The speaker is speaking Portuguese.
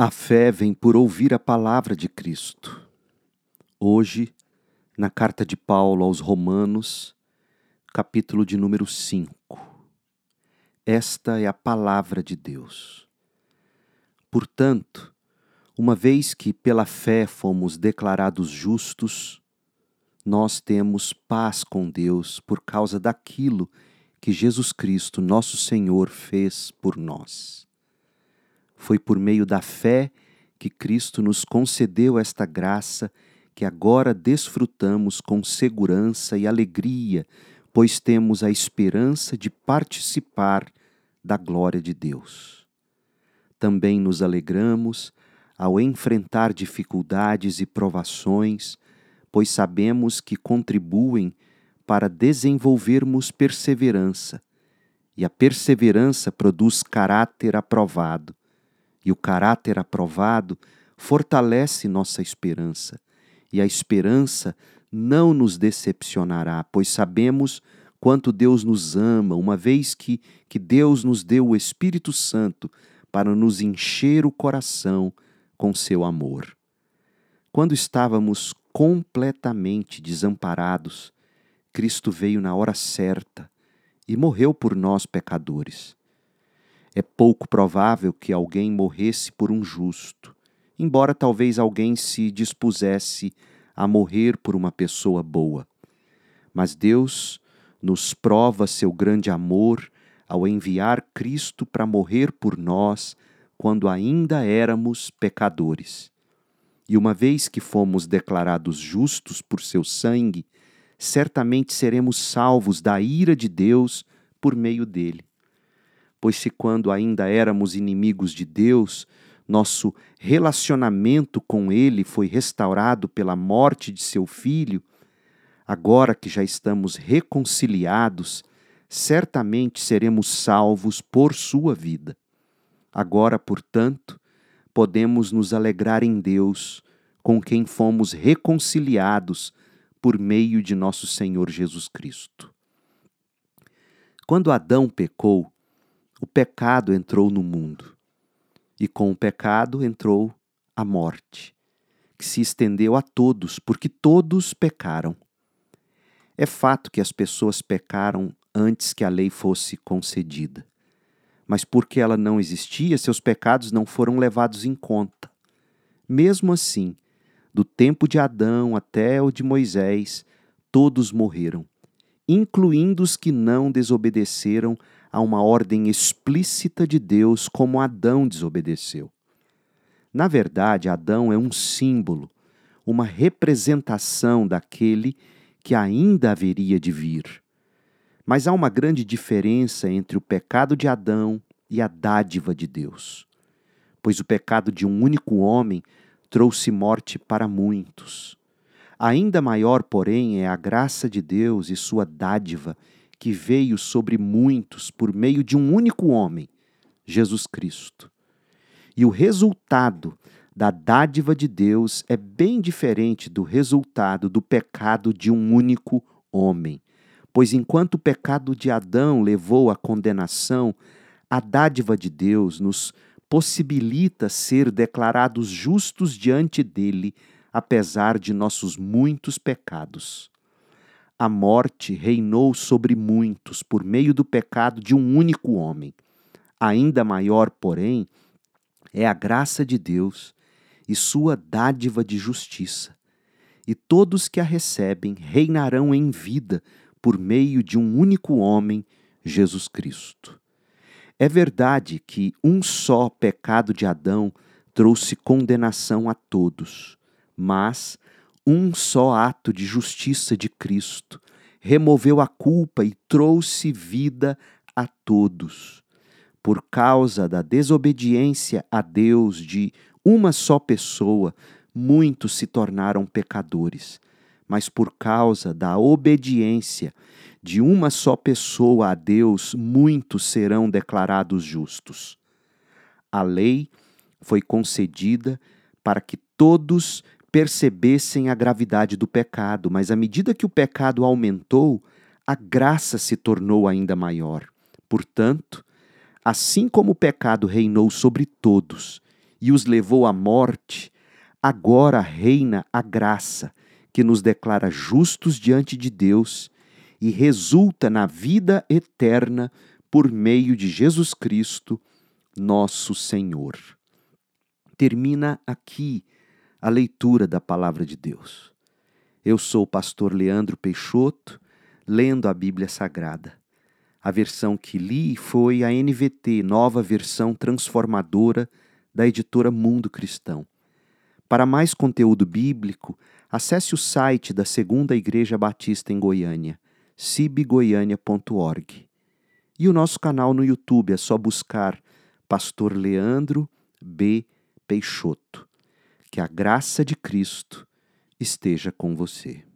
A fé vem por ouvir a palavra de Cristo. Hoje, na carta de Paulo aos Romanos, capítulo de número 5. Esta é a palavra de Deus. Portanto, uma vez que pela fé fomos declarados justos, nós temos paz com Deus por causa daquilo que Jesus Cristo, nosso Senhor, fez por nós. Foi por meio da fé que Cristo nos concedeu esta graça que agora desfrutamos com segurança e alegria, pois temos a esperança de participar da glória de Deus. Também nos alegramos ao enfrentar dificuldades e provações, pois sabemos que contribuem para desenvolvermos perseverança, e a perseverança produz caráter aprovado e o caráter aprovado fortalece nossa esperança. E a esperança não nos decepcionará, pois sabemos quanto Deus nos ama, uma vez que, que Deus nos deu o Espírito Santo para nos encher o coração com seu amor. Quando estávamos completamente desamparados, Cristo veio na hora certa e morreu por nós pecadores. É pouco provável que alguém morresse por um justo, embora talvez alguém se dispusesse a morrer por uma pessoa boa. Mas Deus nos prova seu grande amor ao enviar Cristo para morrer por nós quando ainda éramos pecadores. E uma vez que fomos declarados justos por seu sangue, certamente seremos salvos da ira de Deus por meio dele. Pois se quando ainda éramos inimigos de Deus, nosso relacionamento com Ele foi restaurado pela morte de seu Filho, agora que já estamos reconciliados, certamente seremos salvos por sua vida. Agora, portanto, podemos nos alegrar em Deus, com quem fomos reconciliados por meio de nosso Senhor Jesus Cristo. Quando Adão pecou, o pecado entrou no mundo. E com o pecado entrou a morte, que se estendeu a todos, porque todos pecaram. É fato que as pessoas pecaram antes que a lei fosse concedida. Mas porque ela não existia, seus pecados não foram levados em conta. Mesmo assim, do tempo de Adão até o de Moisés, todos morreram, incluindo os que não desobedeceram a uma ordem explícita de Deus, como Adão desobedeceu. Na verdade, Adão é um símbolo, uma representação daquele que ainda haveria de vir. Mas há uma grande diferença entre o pecado de Adão e a dádiva de Deus. Pois o pecado de um único homem trouxe morte para muitos. Ainda maior, porém, é a graça de Deus e sua dádiva que veio sobre muitos por meio de um único homem, Jesus Cristo. E o resultado da dádiva de Deus é bem diferente do resultado do pecado de um único homem. Pois enquanto o pecado de Adão levou à condenação, a dádiva de Deus nos possibilita ser declarados justos diante dele, apesar de nossos muitos pecados a morte reinou sobre muitos por meio do pecado de um único homem. Ainda maior, porém, é a graça de Deus e sua dádiva de justiça. E todos que a recebem reinarão em vida por meio de um único homem, Jesus Cristo. É verdade que um só pecado de Adão trouxe condenação a todos, mas um só ato de justiça de Cristo removeu a culpa e trouxe vida a todos. Por causa da desobediência a Deus de uma só pessoa, muitos se tornaram pecadores. Mas por causa da obediência de uma só pessoa a Deus, muitos serão declarados justos. A lei foi concedida para que todos percebessem a gravidade do pecado, mas à medida que o pecado aumentou, a graça se tornou ainda maior. Portanto, assim como o pecado reinou sobre todos, e os levou à morte, agora reina a graça que nos declara justos diante de Deus e resulta na vida eterna por meio de Jesus Cristo, nosso Senhor. Termina aqui a leitura da palavra de Deus. Eu sou o pastor Leandro Peixoto, lendo a Bíblia Sagrada. A versão que li foi a NVT, nova versão transformadora da editora Mundo Cristão. Para mais conteúdo bíblico, acesse o site da Segunda Igreja Batista em Goiânia, cibgoiania.org. E o nosso canal no YouTube é só buscar Pastor Leandro B. Peixoto. Que a graça de Cristo esteja com você.